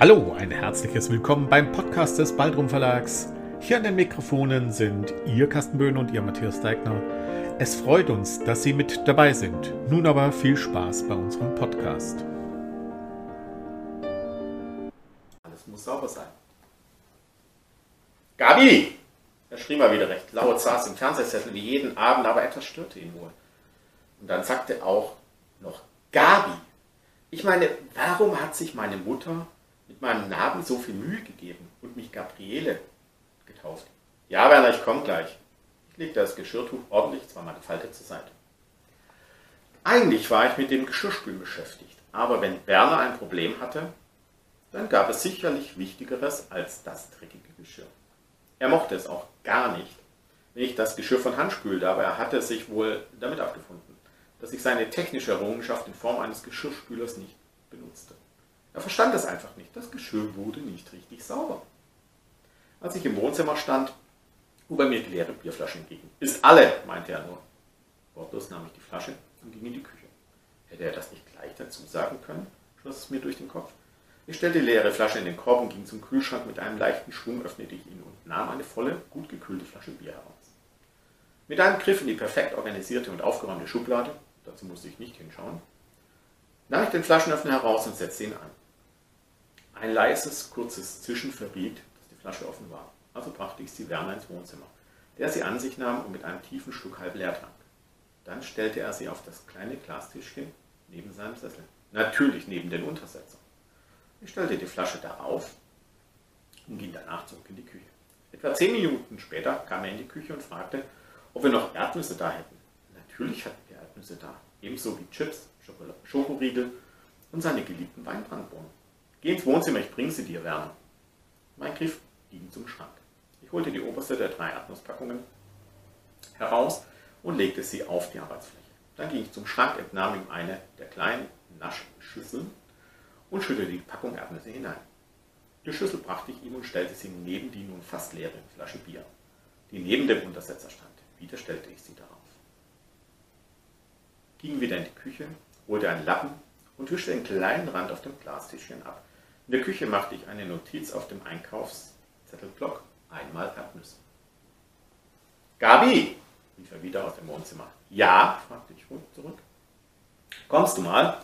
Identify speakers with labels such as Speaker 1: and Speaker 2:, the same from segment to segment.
Speaker 1: Hallo, ein herzliches Willkommen beim Podcast des Baldrum Verlags. Hier an den Mikrofonen sind Ihr Carsten Böhn und Ihr Matthias Deigner. Es freut uns, dass Sie mit dabei sind. Nun aber viel Spaß bei unserem Podcast.
Speaker 2: Alles muss sauber sein. Gabi! Er schrie mal wieder recht laut, saß im Fernsehsessel wie jeden Abend, aber etwas störte ihn wohl. Und dann sagte auch noch Gabi. Ich meine, warum hat sich meine Mutter mit meinem Namen so viel Mühe gegeben und mich Gabriele getauft? Ja, Werner, ich komme gleich. Ich legte das Geschirrtuch ordentlich zweimal gefaltet zur Seite. Eigentlich war ich mit dem Geschirrspülen beschäftigt, aber wenn Werner ein Problem hatte, dann gab es sicherlich Wichtigeres als das dreckige Geschirr. Er mochte es auch gar nicht, wenn ich das Geschirr von Hand spülte, aber er hatte sich wohl damit abgefunden, dass ich seine technische Errungenschaft in Form eines Geschirrspülers nicht benutzte. Er verstand es einfach nicht. Das Geschirr wurde nicht richtig sauber. Als ich im Wohnzimmer stand, hob er mir die leere Bierflasche entgegen. Ist alle, meinte er nur. Wortlos nahm ich die Flasche und ging in die Küche. Hätte er das nicht gleich dazu sagen können, schoss es mir durch den Kopf. Ich stellte die leere Flasche in den Korb und ging zum Kühlschrank. Mit einem leichten Schwung öffnete ich ihn und nahm eine volle, gut gekühlte Flasche Bier heraus. Mit einem Griff in die perfekt organisierte und aufgeräumte Schublade, dazu musste ich nicht hinschauen, nahm ich den Flaschenöffner heraus und setzte ihn an. Ein leises, kurzes Zischen verriet, dass die Flasche offen war. Also brachte ich sie Werner ins Wohnzimmer, der sie an sich nahm und mit einem tiefen Schluck halb leer trank. Dann stellte er sie auf das kleine Glastischchen neben seinem Sessel. Natürlich neben den Untersetzer. Ich stellte die Flasche da auf und ging danach zurück in die Küche. Etwa zehn Minuten später kam er in die Küche und fragte, ob wir noch Erdnüsse da hätten. Natürlich hatten wir Erdnüsse da, ebenso wie Chips, Schokoriegel und seine geliebten Weinbrandbohnen. Geh ins Wohnzimmer, ich bringe sie dir, Werner. Mein Griff ging zum Schrank. Ich holte die oberste der drei Erdnusspackungen heraus und legte sie auf die Arbeitsfläche. Dann ging ich zum Schrank, entnahm ihm eine der kleinen Naschschüsseln und schüttete die Packung Erdnüsse hinein. Die Schüssel brachte ich ihm und stellte sie neben die nun fast leere Flasche Bier, die neben dem Untersetzer stand. Wieder stellte ich sie darauf. Ging wieder in die Küche, holte einen Lappen und wischte den kleinen Rand auf dem Glastischchen ab. In der Küche machte ich eine Notiz auf dem Einkaufszettelblock. Einmal Erdnüsse. Gabi, rief er wieder aus dem Wohnzimmer. Ja, fragte ich zurück. Kommst du mal?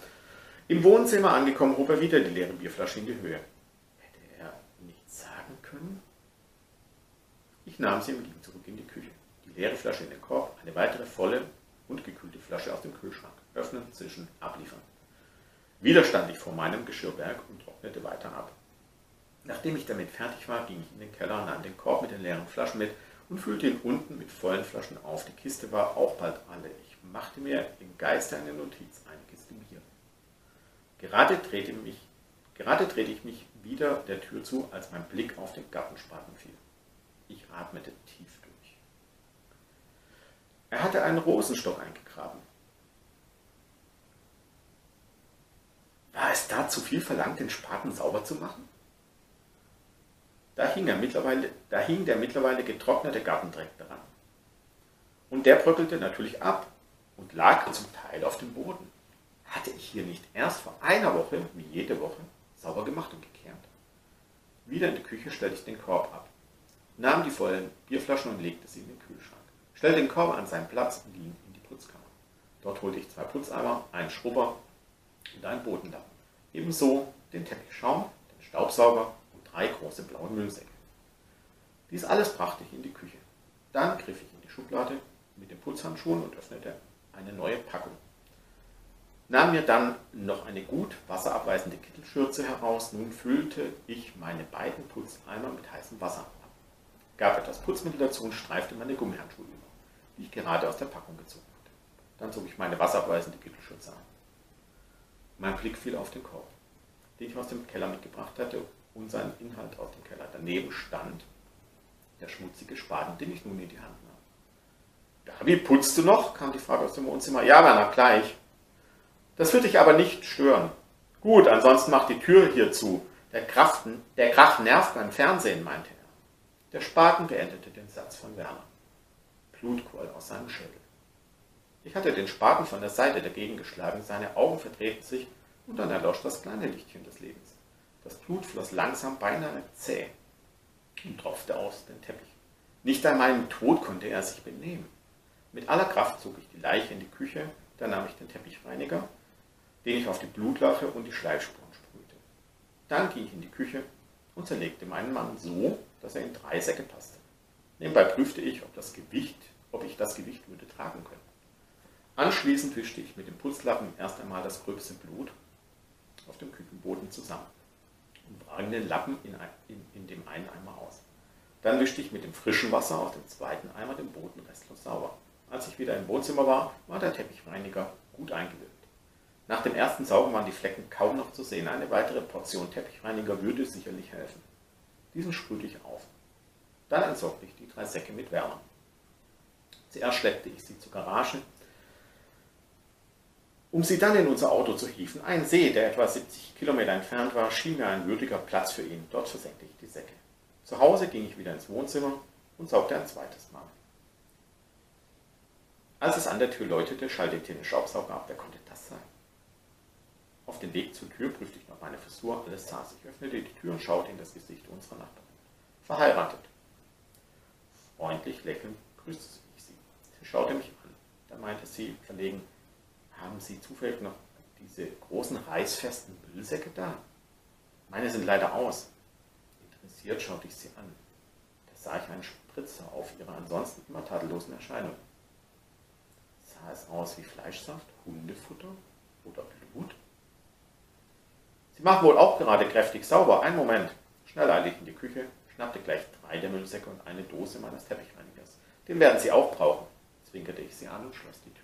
Speaker 2: Im Wohnzimmer angekommen, hob er wieder die leere Bierflasche in die Höhe. Hätte er nichts sagen können? Ich nahm sie und ging zurück in die Küche. Die leere Flasche in den Korb, eine weitere volle und gekühlte Flasche aus dem Kühlschrank. Öffnen, zischen, abliefern. Wieder stand ich vor meinem Geschirrberg und trocknete weiter ab. Nachdem ich damit fertig war, ging ich in den Keller nahm den Korb mit den leeren Flaschen mit und füllte ihn unten mit vollen Flaschen auf. Die Kiste war auch bald alle. Ich machte mir im Geiste eine Notiz, eine Kiste Bier. Gerade drehte, mich, gerade drehte ich mich wieder der Tür zu, als mein Blick auf den Gartenspaten fiel. Ich atmete tief durch. Er hatte einen Rosenstock eingegraben. Es da zu viel verlangt, den Spaten sauber zu machen? Da hing, er mittlerweile, da hing der mittlerweile getrocknete Gartendreck dran. Und der bröckelte natürlich ab und lag zum Teil auf dem Boden. Hatte ich hier nicht erst vor einer Woche, wie jede Woche, sauber gemacht und gekehrt? Wieder in die Küche stellte ich den Korb ab, nahm die vollen Bierflaschen und legte sie in den Kühlschrank, stellte den Korb an seinen Platz und ging in die Putzkammer. Dort holte ich zwei Putzeimer, einen Schrubber und einen Bodenlappen. Ebenso den Teppichschaum, den Staubsauger und drei große blaue Müllsäcke. Dies alles brachte ich in die Küche. Dann griff ich in die Schublade mit den Putzhandschuhen und öffnete eine neue Packung. Nahm mir dann noch eine gut wasserabweisende Kittelschürze heraus. Nun füllte ich meine beiden Putzeimer mit heißem Wasser ab. Gab etwas Putzmittel dazu und streifte meine Gummihandschuhe über, die ich gerade aus der Packung gezogen hatte. Dann zog ich meine wasserabweisende Kittelschürze an. Mein Blick fiel auf den Korb, den ich aus dem Keller mitgebracht hatte und seinen Inhalt aus dem Keller. Daneben stand der schmutzige Spaten, den ich nun in die Hand nahm. Gabi, putzt du noch? kam die Frage aus dem Wohnzimmer. Ja, Werner, gleich. Das wird dich aber nicht stören. Gut, ansonsten mach die Tür hier zu. Der, Kraften, der Krach nervt beim Fernsehen, meinte er. Der Spaten beendete den Satz von Werner. Blut quoll aus seinem Schädel. Ich hatte den Spaten von der Seite dagegen geschlagen, seine Augen verdrehten sich und dann erlosch das kleine Lichtchen des Lebens. Das Blut floss langsam, beinahe zäh und tropfte aus den Teppich. Nicht an meinem Tod konnte er sich benehmen. Mit aller Kraft zog ich die Leiche in die Küche, dann nahm ich den Teppichreiniger, den ich auf die Blutlache und die Schleifspuren sprühte. Dann ging ich in die Küche und zerlegte meinen Mann so, dass er in drei Säcke passte. Nebenbei prüfte ich, ob, das Gewicht, ob ich das Gewicht würde tragen können. Anschließend wischte ich mit dem Putzlappen erst einmal das gröbste Blut auf dem Küchenboden zusammen und brang den Lappen in, in, in dem einen Eimer aus. Dann wischte ich mit dem frischen Wasser aus dem zweiten Eimer den Boden restlos sauber. Als ich wieder im Wohnzimmer war, war der Teppichreiniger gut eingewirkt. Nach dem ersten Saugen waren die Flecken kaum noch zu sehen. Eine weitere Portion Teppichreiniger würde sicherlich helfen. Diesen sprühte ich auf. Dann entsorgte ich die drei Säcke mit Wärme. Zuerst schleppte ich sie zur Garage, um sie dann in unser Auto zu hieven. Ein See, der etwa 70 Kilometer entfernt war, schien mir ein würdiger Platz für ihn. Dort versenkte ich die Säcke. Zu Hause ging ich wieder ins Wohnzimmer und saugte ein zweites Mal. Als es an der Tür läutete, schaltete ich den Staubsauger ab. Wer konnte das sein? Auf dem Weg zur Tür prüfte ich noch meine Frisur. Alles saß. Ich öffnete die Tür und schaute in das Gesicht unserer Nachbarin. Verheiratet. Freundlich lächelnd grüßte ich sie. Sie schaute mich an. Dann meinte sie verlegen, haben Sie zufällig noch diese großen reißfesten Müllsäcke da? Meine sind leider aus. Interessiert schaute ich sie an. Da sah ich einen Spritzer auf ihrer ansonsten immer tadellosen Erscheinung. Sah es aus wie Fleischsaft, Hundefutter oder Blut? Sie machen wohl auch gerade kräftig sauber. Einen Moment. Schnell eilte ich in die Küche, schnappte gleich drei der Müllsäcke und eine Dose meines Teppichreinigers. Den werden Sie auch brauchen, zwinkerte ich sie an und schloss die Tür.